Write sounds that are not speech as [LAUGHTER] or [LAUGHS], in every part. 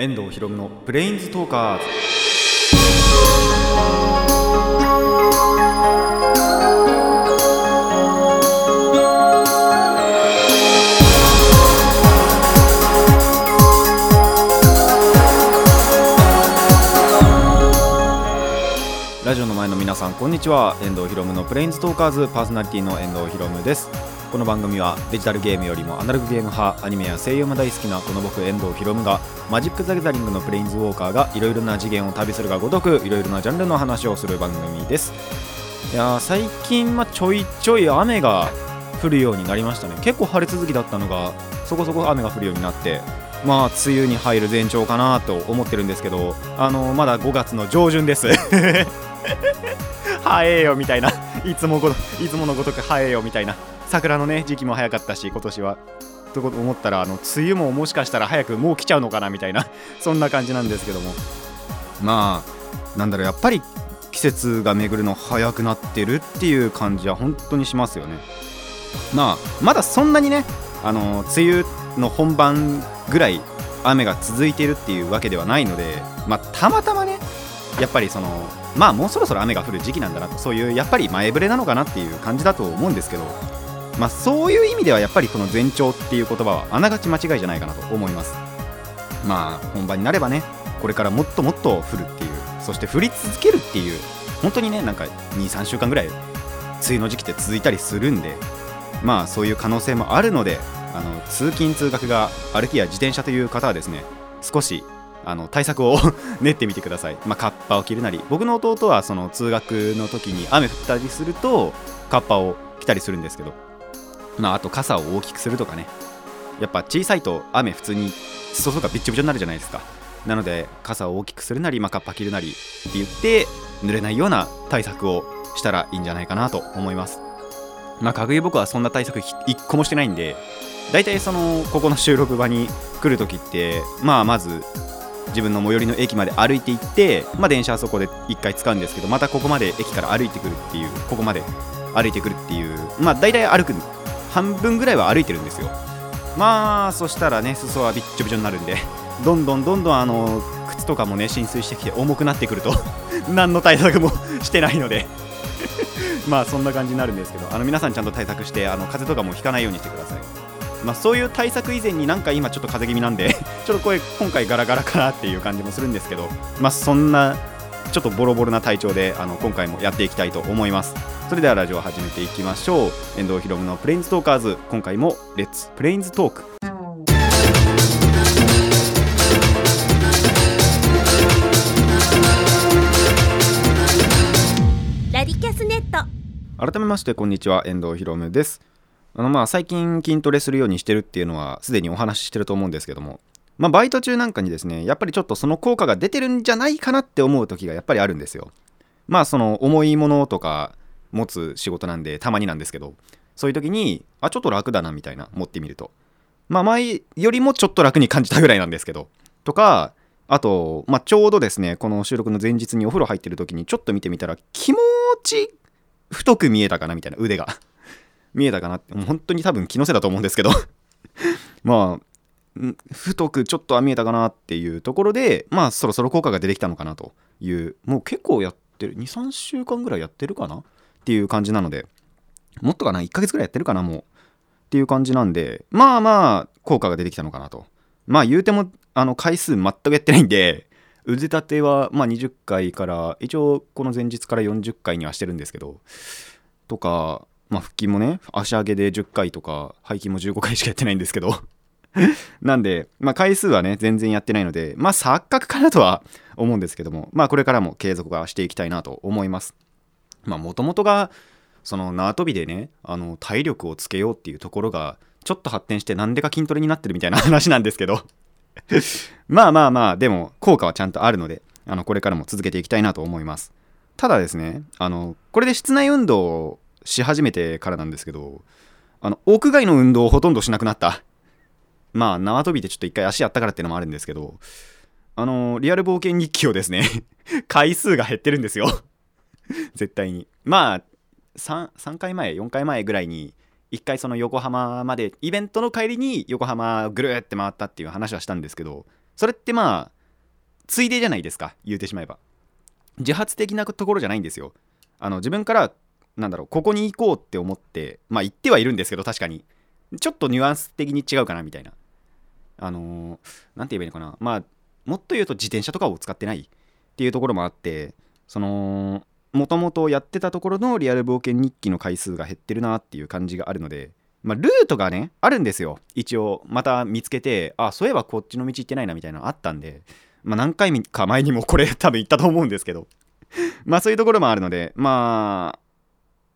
遠藤ひろむのブレインズトーカーズ。ラジオの前の皆さんこんにちは。遠藤ひろむのブレインズトーカーズパーソナリティの遠藤ひろむです。この番組はデジタルゲームよりもアナログゲーム派アニメや声優も大好きなこの僕遠藤ひろむがマジック・ザ・ギャザリングのプレインズウォーカーがいろいろな次元を旅するがごとくいろいろなジャンルの話をする番組です。いや最近、ま、ちょいちょい雨が降るようになりましたね。結構晴れ続きだったのがそこそこ雨が降るようになってまあ梅雨に入る前兆かなと思ってるんですけどあのまだ5月の上旬です。[LAUGHS] 早えよみたいな。いつもごいつものごとく早えよみたいな。桜のね時期も早かったし今年は。と思ったらあの梅雨ももしかしたら早くもう来ちゃうのかなみたいな。[LAUGHS] そんな感じなんですけども。まあなんだろうやっぱり季節が巡るの早くなってるっていう感じは本当にしますよね。まあまだそんなにねあの梅雨の本番ぐらい雨が続いているっていうわけではないのでまあたまたまねやっぱりそのまあもうそろそろ雨が降る時期なんだなとそういうやっぱり前触れなのかなっていう感じだと思うんですけどまあそういう意味ではやっぱりこの前兆っていう言葉はあながち間違いじゃないかなと思います。まあ本番になればねこれからもっともっと降るっていうそして降り続けるっていう本当にねなんか23週間ぐらい梅雨の時期って続いたりするんでまあそういう可能性もあるのであの通勤通学が歩きや自転車という方はですね少しあの対策を [LAUGHS] 練ってみてください、まあ、カッパを着るなり僕の弟はその通学の時に雨降ったりするとカッパを着たりするんですけど、まあ、あと傘を大きくするとかね。やっぱ小さいと雨普通に裾がびっちょびちょになるじゃないですか。なので傘を大きくするなり、まあ、カッパ着るなりって言って濡れないような対策をしたらいいんじゃないかなと思います。まあ、かぐい僕はそんな対策一個もしてないんで大体そのここの収録場に来る時ってまあまず自分の最寄りの駅まで歩いて行って、まあ、電車はそこで1回使うんですけどまたここまで駅から歩いてくるっていうここまで歩いてくるっていうまあ大体歩く半分ぐらいは歩いてるんですよ。まあそしたらね裾はびっちょびちょになるんでどんどんどんどんあの靴とかもね浸水してきて重くなってくると [LAUGHS] 何の対策もしてないので。[LAUGHS] まあそんな感じになるんですけどあの皆さんちゃんと対策してあの風邪とかもひかないようにしてください。まあ、そういう対策以前になんか今ちょっと風邪気味なんで [LAUGHS] ちょっと声今回ガラガラかなっていう感じもするんですけど、まあ、そんなちょっとボロボロな体調であの今回もやっていきたいと思います。それではラジオを始めていきましょう。遠藤ひろむのプレインズトーカーズ。今回も Let's Planes Talk ラディキャスネット。改めましてこんにちは。遠藤ひろむです。あのまあ最近筋トレするようにしてるっていうのはすでにお話ししてると思うんですけども。まあバイト中なんかにですねやっぱりちょっとその効果が出てるんじゃないかなって思う時がやっぱりあるんですよ。まあその重いものとか持つ仕事なんでたまになんですけどそういう時にあちょっと楽だなみたいな持ってみると。まあ前よりもちょっと楽に感じたぐらいなんですけどとかあと、まあ、ちょうどですねこの収録の前日にお風呂入ってる時にちょっと見てみたら気持ち太く見えたかなみたいな腕が。[LAUGHS] 見えたかなってもう本当に多分気のせいだと思うんですけど。[LAUGHS] まあ太くちょっとは見えたかなっていうところでまあそろそろ効果が出てきたのかなという。もう結構やってる23週間ぐらいやってるかなっていう感じなのでもっとかな1ヶ月ぐらいやってるかなもう。っていう感じなんでまあまあ効果が出てきたのかなと。まあ言うてもあの回数全くやってないんで腕立てはまあ20回から一応この前日から40回にはしてるんですけどとかまあ腹筋もね足上げで10回とか背筋も15回しかやってないんですけど。[LAUGHS] なんで、まあ、回数はね全然やってないのでまあ錯覚かなとは思うんですけどもまあこれからも継続はしていきたいなと思います。まあもともとがその縄跳びでねあの体力をつけようっていうところがちょっと発展してなんでか筋トレになってるみたいな [LAUGHS] 話なんですけど。[LAUGHS] まあまあまあでも効果はちゃんとあるのであのこれからも続けていきたいなと思います。ただですねあのこれで室内運動をし始めてからなんですけどあの屋外の運動をほとんどしなくなった。まあ縄跳びでちょっと一回足やったからっていうのもあるんですけどあのリアル冒険日記をですね [LAUGHS] 回数が減ってるんですよ。[LAUGHS] 絶対に。まあ 3, 3回前4回前ぐらいに1回その横浜までイベントの帰りに横浜ぐるって回ったっていう話はしたんですけどそれってまあついでじゃないですか言うてしまえば。自発的なところじゃないんですよ。あの自分からなんだろうここに行こうって思ってまあ行ってはいるんですけど確かに。ちょっとニュアンス的に違うかなみたいな。あの何、て言えばいいのかな。まあもっと言うと自転車とかを使ってないっていうところもあってそのもともとやってたところのリアル冒険日記の回数が減ってるなっていう感じがあるのでまあ、ルートがねあるんですよ。一応また見つけてあそういえばこっちの道行ってないなみたいなのあったんで、まあ、何回か前にも [LAUGHS] これ多分行ったと思うんですけどまあそういうところもあるのでまあ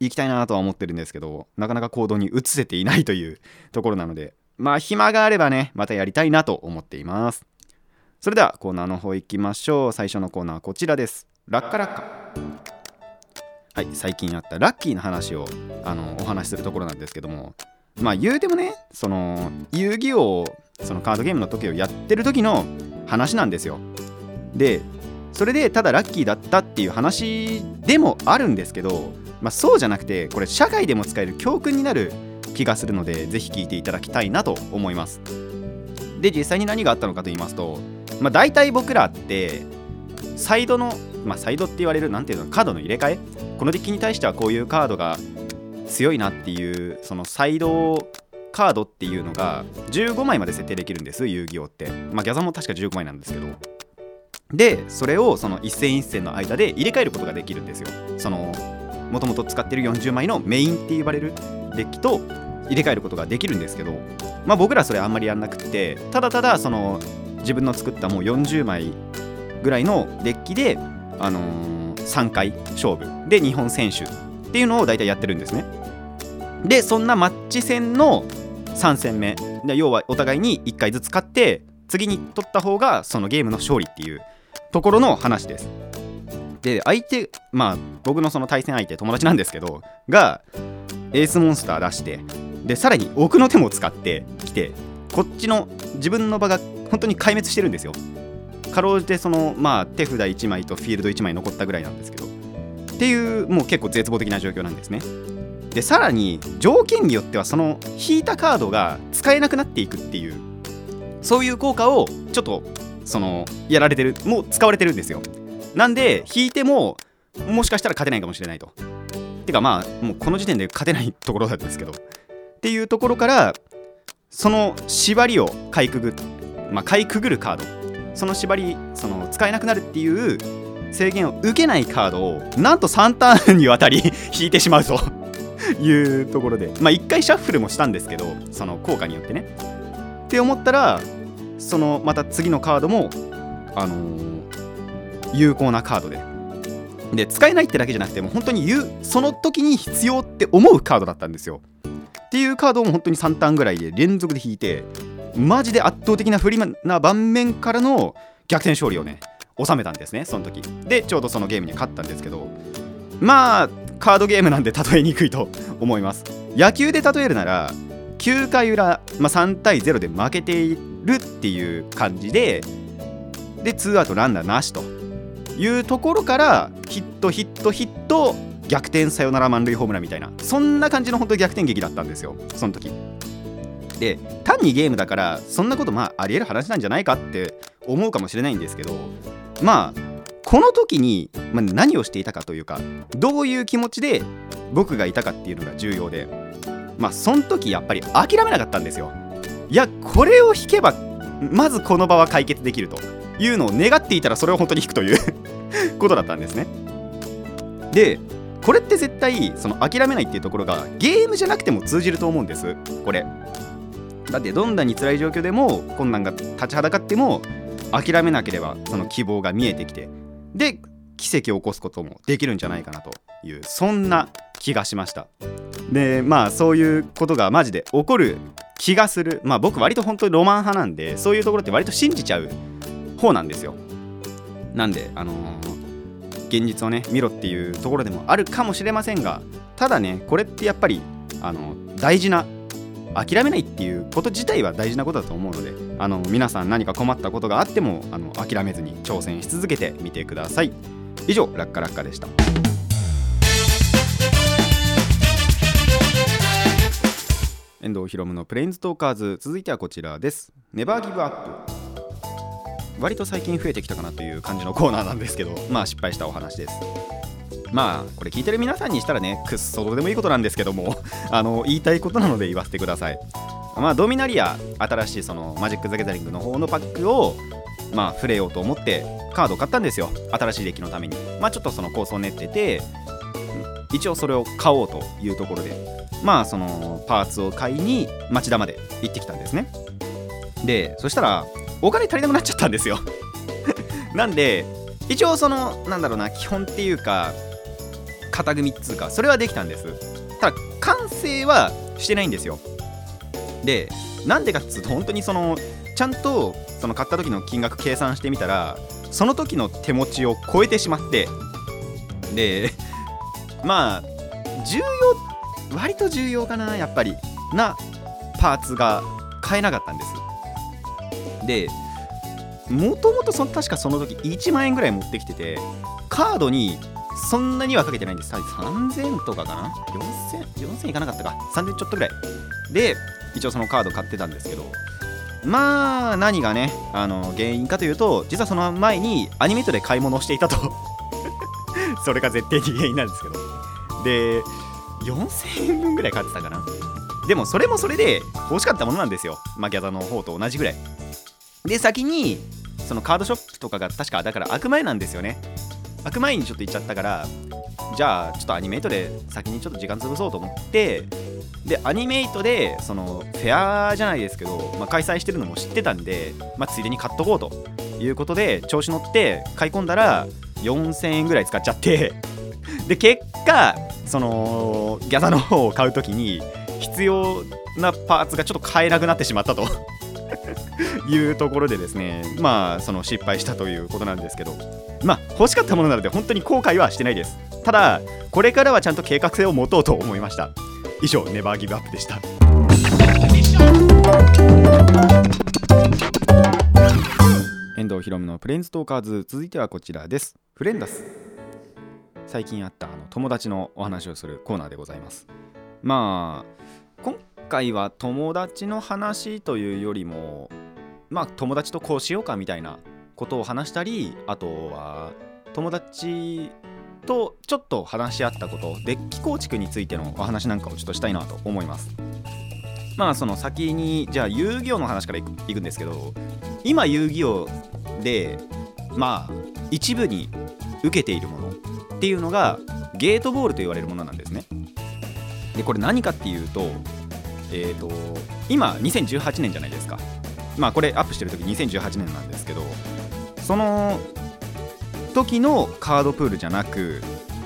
行きたいなとは思ってるんですけどなかなか行動に移せていないというところなのでまあ暇があればねまたやりたいなと思っています。それではコーナーの方行きましょう。最初のコーナーはこちらです。ラッカラッカ。はい最近あったラッキーな話をあのお話しするところなんですけどもまあ言うてもねその遊戯王そのカードゲームの時をやってる時の話なんですよ。でそれでただラッキーだったっていう話でもあるんですけど、まあ、そうじゃなくてこれ社会でも使える教訓になる気がするのでぜひ聞いていただきたいなと思います。で実際に何があったのかと言いますと、まあ、大体僕らってサイドの、まあ、サイドって言われる何ていうのカードの入れ替えこのデッキに対してはこういうカードが強いなっていうそのサイドカードっていうのが15枚まで設定できるんです遊戯王って。まあギャザも確か15枚なんですけど。でそれをその一戦一戦の間で入れ替えることができるんですよ。そのもともと使ってる40枚のメインって言われるデッキと入れ替えることができるんですけど。まあ僕らそれあんまりやんなくてただただその自分の作ったもう40枚ぐらいのデッキであのー、3回勝負。で日本選手っていうのを大体やってるんですね。でそんなマッチ戦の3戦目。で要はお互いに1回ずつ勝って次に取った方がそのゲームの勝利っていうところの話です。で相手まあ僕のその対戦相手友達なんですけどがエースモンスター出してでさらに奥の手も使ってきてこっちの自分の場が本当に壊滅してるんですよ。かろうじてそのまあ手札1枚とフィールド1枚残ったぐらいなんですけどっていうもう結構絶望的な状況なんですね。でさらに条件によってはその引いたカードが使えなくなっていくっていうそういう効果をちょっとそのやられてるもう使われてるんですよ。なんで引いてももしかしたら勝てないかもしれないと。てかまあもうこの時点で勝てないところなんですけど。っていうところからその縛りをかいくぐまあかいくぐるカード。その縛りその使えなくなるっていう制限を受けないカードをなんと3ターンにわたり引いてしまうと [LAUGHS] いうところで。まあ1回シャッフルもしたんですけどその効果によってね。って思ったらそのまた次のカードもあのー、有効なカードで。で使えないってだけじゃなくてもう本当に言うその時に必要って思うカードだったんですよ。っていうカードを本当に3ターンぐらいで連続で引いてマジで圧倒的な不利な盤面からの逆転勝利をね収めたんですねその時。でちょうどそのゲームに勝ったんですけどまあカードゲームなんで例えにくいと思います。野球で例えるなら9回裏、まあ、3対0で負けているっていう感じでで2アウトランナーなしというところからヒットヒットヒット逆転サヨナラ満塁ホームランみたいなそんな感じの本当に逆転劇だったんですよその時。で単にゲームだからそんなことまあありえる話なんじゃないかって思うかもしれないんですけどまあこの時に、ま何をしていたかというかどういう気持ちで僕がいたかっていうのが重要でまあその時やっぱり諦めなかったんですよ。いやこれを引けばまずこの場は解決できると。いうのを願っていたらそれを本当に引くという [LAUGHS] ことだったんですね。でこれって絶対その諦めないっていうところがゲームじゃなくても通じると思うんですこれ。だってどんなに辛い状況でも困難が立ちはだかっても諦めなければその希望が見えてきてで奇跡を起こすこともできるんじゃないかなというそんな気がしました。でまあそういうことがマジで起こる気がする。まあ僕割と本当にロマン派なんでそういうところって割と信じちゃう方なんですよ。なんであのー、現実をね見ろっていうところでもあるかもしれませんがただねこれってやっぱりあの大事な諦めないっていうこと自体は大事なことだと思うのであの皆さん何か困ったことがあってもあの諦めずに挑戦し続けてみてください。以上ラッカラッカでした。遠藤ひろむのプレインズトーカーズ。続いてはこちらです。ネバーギブアップ割と最近増えてきたかなという感じのコーナーなんですけどまあ失敗したお話です。まあこれ聞いてる皆さんにしたらねくっそどうでもいいことなんですけども [LAUGHS] あの言いたいことなので [LAUGHS] 言わせてください。まあドミナリア新しいそのマジック・ザ・ギャザリングの方のパックをまあ触れようと思ってカードを買ったんですよ。新しいデッキのために。まあちょっとその構想を練ってて一応それを買おうというところでまあそのパーツを買いに町田まで行ってきたんですね。でそしたらお金足りなくなっちゃったんですよ。[LAUGHS] なんで一応そのなんだろうな基本っていうか型組っつうかそれはできたんです。ただ完成はしてないんですよ。でなんでかっつうと本当にそのちゃんとその買った時の金額計算してみたらその時の手持ちを超えてしまってで [LAUGHS] まあ重要割と重要かなやっぱりなパーツが買えなかったんです。でもともと確かその時1万円ぐらい持ってきててカードにそんなにはかけてないんです。3000とかかな？4000 4000いかなかったか。3000ちょっとぐらい。で一応そのカード買ってたんですけど。まあ何がねあの原因かというと実はその前にアニメートで買い物をしていたと。[LAUGHS] それが絶対に原因なんですけど。で4000円分ぐらい買ってたかな。でもそれもそれで欲しかったものなんですよ。まあギャザの方と同じぐらい。で先にそのカードショップとかが確かだから開く前なんですよね。開く前にちょっと行っちゃったからじゃあちょっとアニメイトで先にちょっと時間潰そうと思ってでアニメイトでそのフェアじゃないですけど、まあ、開催してるのも知ってたんで、まあ、ついでに買っとこうということで調子乗って買い込んだら4000円ぐらい使っちゃって [LAUGHS] で結果そのギャザの方を買う時に必要なパーツがちょっと買えなくなってしまったと。いうところでですねまあその失敗したということなんですけどまあ欲しかったものなので本当に後悔はしてないです。ただこれからはちゃんと計画性を持とうと思いました。以上ネバーギブアップでした。遠藤ひろのプレンストーカーズ続いてはこちらです。フレンダス。最近あったあの友達のお話をするコーナーでございます。まあ今回は友達の話というよりもまあ友達とこうしようかみたいなことを話したりあとは友達とちょっと話し合ったことデッキ構築についてのお話なんかをちょっとしたいなと思います。まあその先にじゃあ遊戯王の話からいくいくんですけど今遊戯王でまあ一部に受けているものっていうのがゲートボールと言われるものなんですね。でこれ何かっていうとえっ、ー、と今2018年じゃないですか。まあこれアップしてる時2018年なんですけどその時のカードプールじゃなく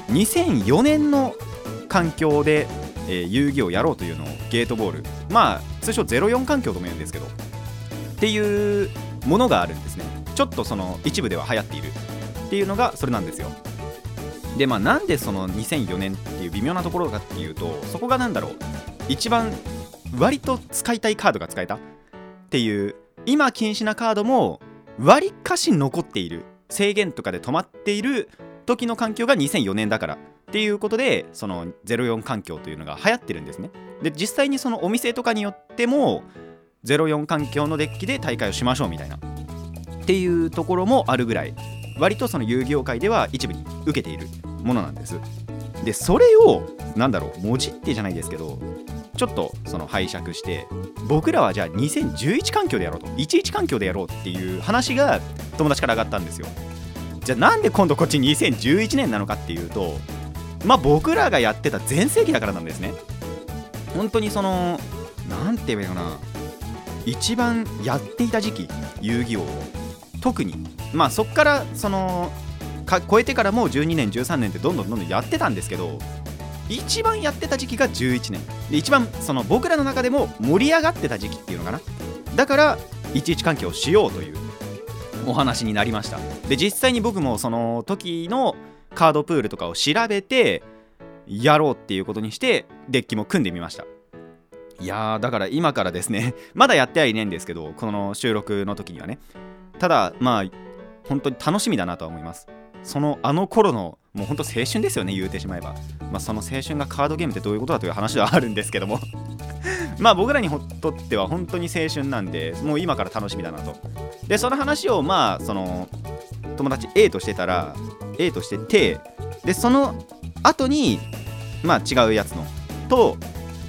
2004年の環境で、えー、遊戯をやろうというのをゲートボールまあ通称04環境とも言うんですけどっていうものがあるんですね。ちょっとその一部では流行っているっていうのがそれなんですよ。でまあなんでその2004年っていう微妙なところかっていうとそこがなんだろう。一番割と使いたいカードが使えた。っていう今禁止なカードも割かし残っている制限とかで止まっている時の環境が2004年だからっていうことでその04環境というのが流行ってるんですね。で実際にそのお店とかによっても04環境のデッキで大会をしましょうみたいなっていうところもあるぐらい割とその遊戯王界では一部に受けているものなんです。でそれをなんだろうもじってじゃないですけどちょっとその拝借して僕らはじゃあ2011環境でやろうと11環境でやろうっていう話が友達から上がったんですよ。じゃあなんで今度こっち2011年なのかっていうとまあ僕らがやってた全盛期だからなんですね。本当にその何て言えばいいかな一番やっていた時期遊戯王を特にまあそっからそのか超えてからもう12年13年ってどんどんどんどんやってたんですけど一番やってた時期が11年。で一番その僕らの中でも盛り上がってた時期っていうのかな。だから11環境をしようというお話になりました。で実際に僕もその時のカードプールとかを調べてやろうっていうことにしてデッキも組んでみました。いやーだから今からですね [LAUGHS] まだやってはいないんですけどこの収録の時にはね。ただまあ本当に楽しみだなとは思います。そのあの頃のもうほんと青春ですよね言うてしまえば、まあ、その青春がカードゲームってどういうことだという話ではあるんですけども。[LAUGHS] まあ僕らにとっては本当に青春なんでもう今から楽しみだなと。でその話をまあその友達 A としてたら A としててでその後にまあ違うやつのと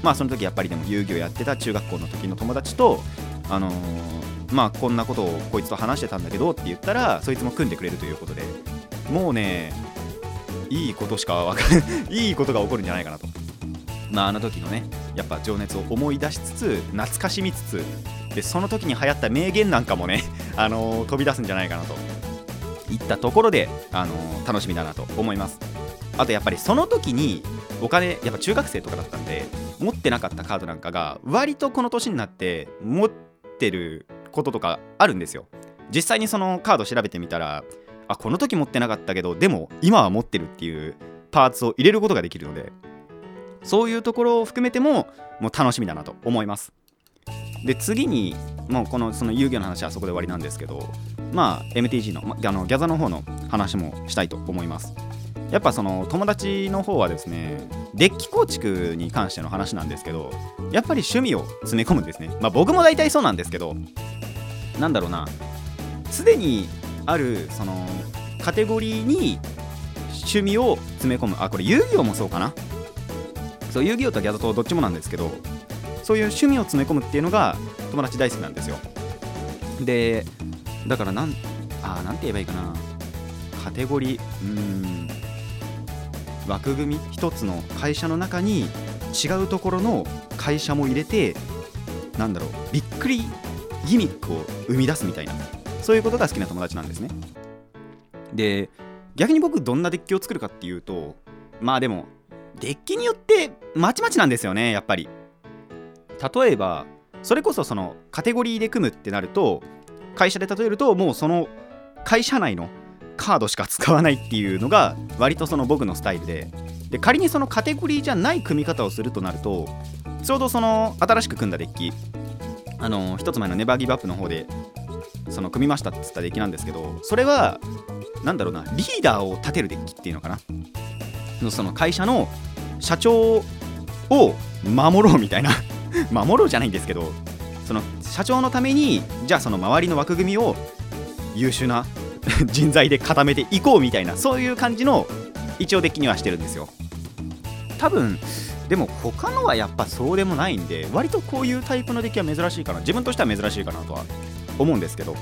まあその時やっぱりでも遊戯をやってた中学校の時の友達とあのー、まあこんなことをこいつと話してたんだけどって言ったらそいつも組んでくれるということで。もうねいいことしかわかんい。いことが起こるんじゃないかなと。[LAUGHS] まああの時のねやっぱ情熱を思い出しつつ懐かしみつつでその時に流行った名言なんかもね、[LAUGHS] あのー、飛び出すんじゃないかなと。いったところで、あのー、楽しみだなと思います。あとやっぱりその時にお金やっぱ中学生とかだったんで持ってなかったカードなんかが割とこの年になって持ってることとかあるんですよ。実際にそのカード調べてみたらあこの時持ってなかったけどでも今は持ってるっていうパーツを入れることができるのでそういうところを含めてももう楽しみだなと思います。で次にもうこのその遊戯の話はそこで終わりなんですけどまあ MTG のあのギャザの方の話もしたいと思います。やっぱその友達の方はですねデッキ構築に関しての話なんですけどやっぱり趣味を詰め込むんですね。まあ僕も大体そうなんですけどなんだろうなすでにあるそのカテゴリーに趣味を詰め込む。あこれ遊戯王もそうかな。そう遊戯王とギャザとどっちもなんですけどそういう趣味を詰め込むっていうのが友達大好きなんですよ。でだからなんあなんて言えばいいかな。カテゴリーうん枠組み一つの会社の中に違うところの会社も入れてなんだろうびっくりギミックを生み出すみたいな。そういうことが好きな友達なんですね。で逆に僕どんなデッキを作るかっていうとまあでもデッキによってまちまちなんですよねやっぱり。例えばそれこそそのカテゴリーで組むってなると会社で例えるともうその会社内のカードしか使わないっていうのが割とその僕のスタイルで。で仮にそのカテゴリーじゃない組み方をするとなるとちょうどその新しく組んだデッキあの一つ前のネバーギブアップの方でその組みましたって言ったデッキなんですけどそれは何だろうなリーダーを立てるデッキっていうのかな。その会社の社長を守ろうみたいな。[LAUGHS] 守ろうじゃないんですけどその社長のためにじゃあその周りの枠組みを優秀な [LAUGHS] 人材で固めていこうみたいなそういう感じの一応デッキにはしてるんですよ。多分でも他のはやっぱそうでもないんで割とこういうタイプのデッキは珍しいかな。自分としては珍しいかなとは思うんですけど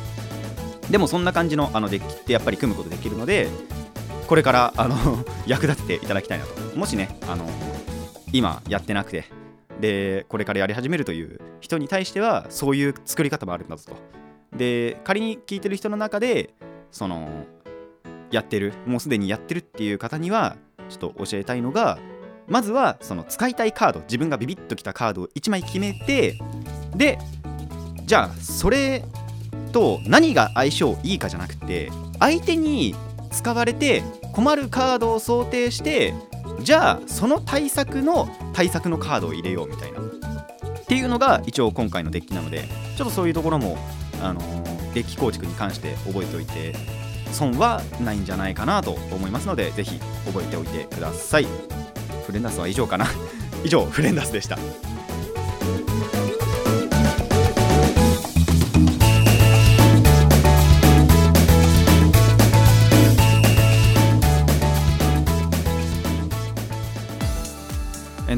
でもそんな感じのあのデッキってやっぱり組むことできるのでこれからあの [LAUGHS] 役立てていただきたいなと。もしねあの今やってなくてでこれからやり始めるという人に対してはそういう作り方もあるんだぞと。で仮に聞いてる人の中でそのやってるもうすでにやってるっていう方にはちょっと教えたいのがまずはその使いたいカード自分がビビッときたカードを1枚決めてでじゃあそれと何が相性いいかじゃなくて相手に使われて困るカードを想定してじゃあその対策の対策のカードを入れようみたいな。っていうのが一応今回のデッキなのでちょっとそういうところもあの、デッキ構築に関して覚えておいて損はないんじゃないかなと思いますのでぜひ覚えておいてください。フレンダスは以上かな。[LAUGHS] 以上フレンダスでした。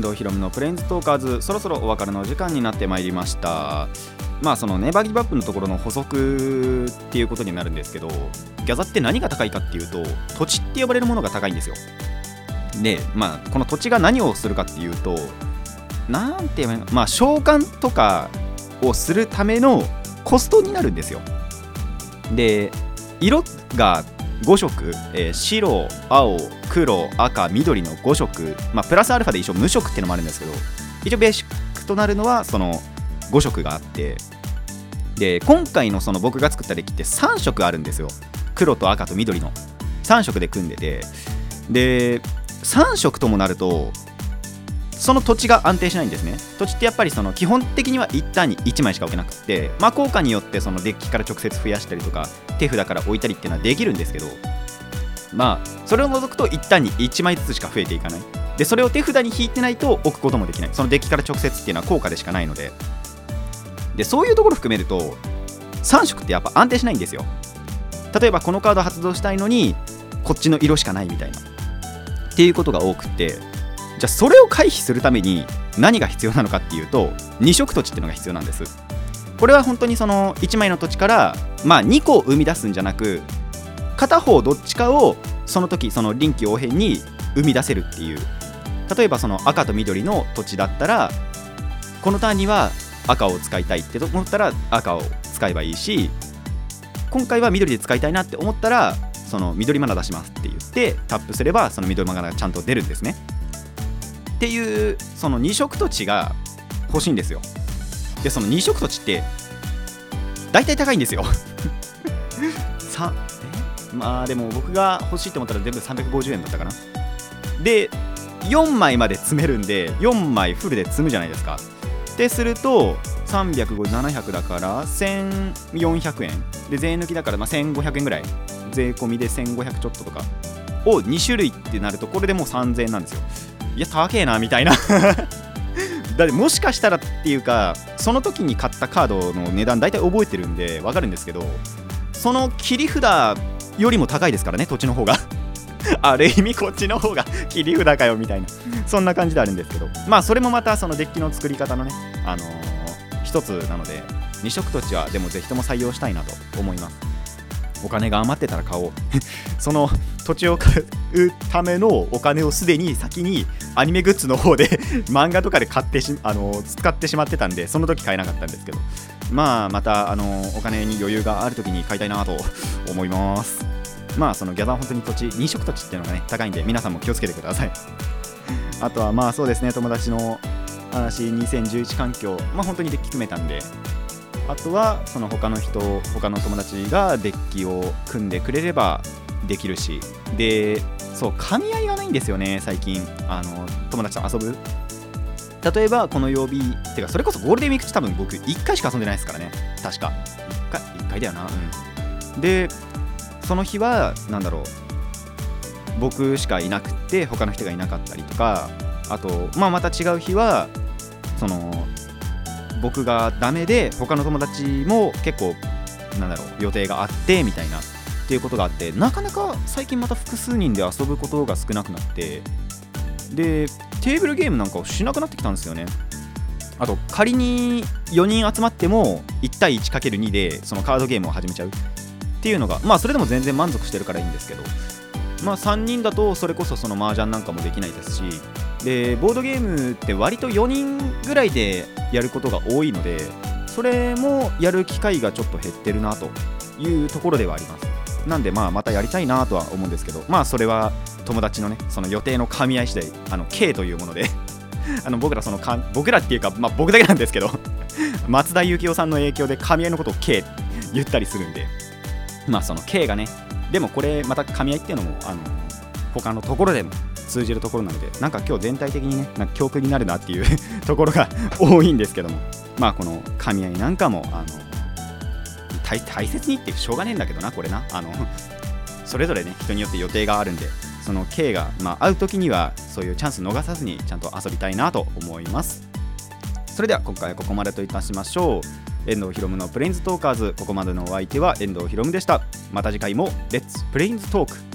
藤ひろむのプレインズトーカーズそろそろお別れの時間になってまいりました。まあそのネバギブアップのところの補足っていうことになるんですけどギャザって何が高いかっていうと土地って呼ばれるものが高いんですよ。でまあこの土地が何をするかっていうとなんて言えばまあ召喚とかをするためのコストになるんですよ。で色が5色、えー、白青黒赤緑の5色まあプラスアルファで一応無色っていうのもあるんですけど一応ベーシックとなるのはその5色があってで今回のその僕が作ったデッキって3色あるんですよ。黒と赤と緑の3色で組んでてで3色ともなるとその土地が安定しないんですね。土地ってやっぱりその基本的には1ターンに1枚しか置けなくてまあ効果によってそのデッキから直接増やしたりとか手札から置いたりっていうのはできるんですけどまあそれを除くと1ターンに1枚ずつしか増えていかない。でそれを手札に引いてないと置くこともできない。そのデッキから直接っていうのは効果でしかないので。でそういうところ含めると3色ってやっぱ安定しないんですよ。例えばこのカード発動したいのにこっちの色しかないみたいな。っていうことが多くてじゃあそれを回避するために何が必要なのかっていうと2色土地っていうのが必要なんです。これは本当にその1枚の土地からまあ2個を生み出すんじゃなく片方どっちかをその時その臨機応変に生み出せるっていう。例えばその赤と緑の土地だったらこのターンには赤を使いたいって思ったら赤を使えばいいし今回は緑で使いたいなって思ったらその緑マナ出しますって言ってタップすればその緑マナがちゃんと出るんですね。っていうその2色土地が欲しいんですよ。でその2色土地って大体高いんですよ。[LAUGHS] さまあでも僕が欲しいと思ったら全部350円だったかな。で4枚まで詰めるんで4枚フルで積むじゃないですか。ってすると300700だから1400円。で税抜きだからまあ1500円ぐらい。税込みで1500ちょっととか。を2種類ってなるとこれでもう3000円なんですよ。いや高えなみたいな。[LAUGHS] だってもしかしたらっていうかその時に買ったカードの値段大体覚えてるんで分かるんですけどその切り札よりも高いですからね土地の方が。[LAUGHS] ある意味こっちの方が [LAUGHS] 切り札かよみたいな。そんな感じであるんですけど。まあそれもまたそのデッキの作り方のねあのー、一つなので2色土地はでもぜひとも採用したいなと思います。お金が余ってたら買おう。[LAUGHS] その土地を買うためのお金をすでに先にアニメグッズの方で [LAUGHS] 漫画とかで買ってしあの使ってしまってたんでその時買えなかったんですけど。まあまたあのお金に余裕がある時に買いたいなと思います。まあそのギャザー本当に土地2色土地っていうのがね高いんで皆さんも気をつけてください。[LAUGHS] あとはまあそうですね友達の話2011環境まあ本当にデッキ組めたんであとはその他の人他の友達がデッキを組んでくれればできるしでそう噛み合いがないんですよね最近。あの友達と遊ぶ。例えばこの曜日てかそれこそゴールデンウィーク中多分僕1回しか遊んでないですからね。確か。1回 ,1 回だよな。うん。でその日は何だろう。僕しかいなくて他の人がいなかったりとか。あと、まあ、また違う日はその僕がダメで他の友達も結構なんだろう予定があってみたいなっていうことがあってなかなか最近また複数人で遊ぶことが少なくなってでテーブルゲームなんかをしなくなってきたんですよね。あと仮に4人集まっても1対 1×2 でそのカードゲームを始めちゃうっていうのがまあそれでも全然満足してるからいいんですけどまあ3人だとそれこそその麻雀なんかもできないですしでボードゲームって割と4人ぐらいでやることが多いのでそれもやる機会がちょっと減ってるなというところではあります。なんでまあまたやりたいなとは思うんですけどまあそれは友達のねその予定の噛み合い次第あの K というもので [LAUGHS] あの僕らそのか僕らっていうか、まあ、僕だけなんですけど [LAUGHS] 松田幸雄さんの影響で噛み合いのことを K って言ったりするんでまあその K がねでもこれまた噛み合いっていうのもあの他のところでも通じるところなのでなんか今日全体的にねなんか教訓になるなっていう [LAUGHS] ところが [LAUGHS] 多いんですけどもまあこの噛み合いなんかもあの大大切にってしょうがねえんだけどなこれな。あのそれぞれね人によって予定があるんでその K が、まあ、会う時にはそういうチャンス逃さずにちゃんと遊びたいなと思います。それでは今回はここまでといたしましょう。遠藤ひろむのプレインズトーカーズ。ここまでのお相手は遠藤ひろむでした。また次回もレッツプレインズトーク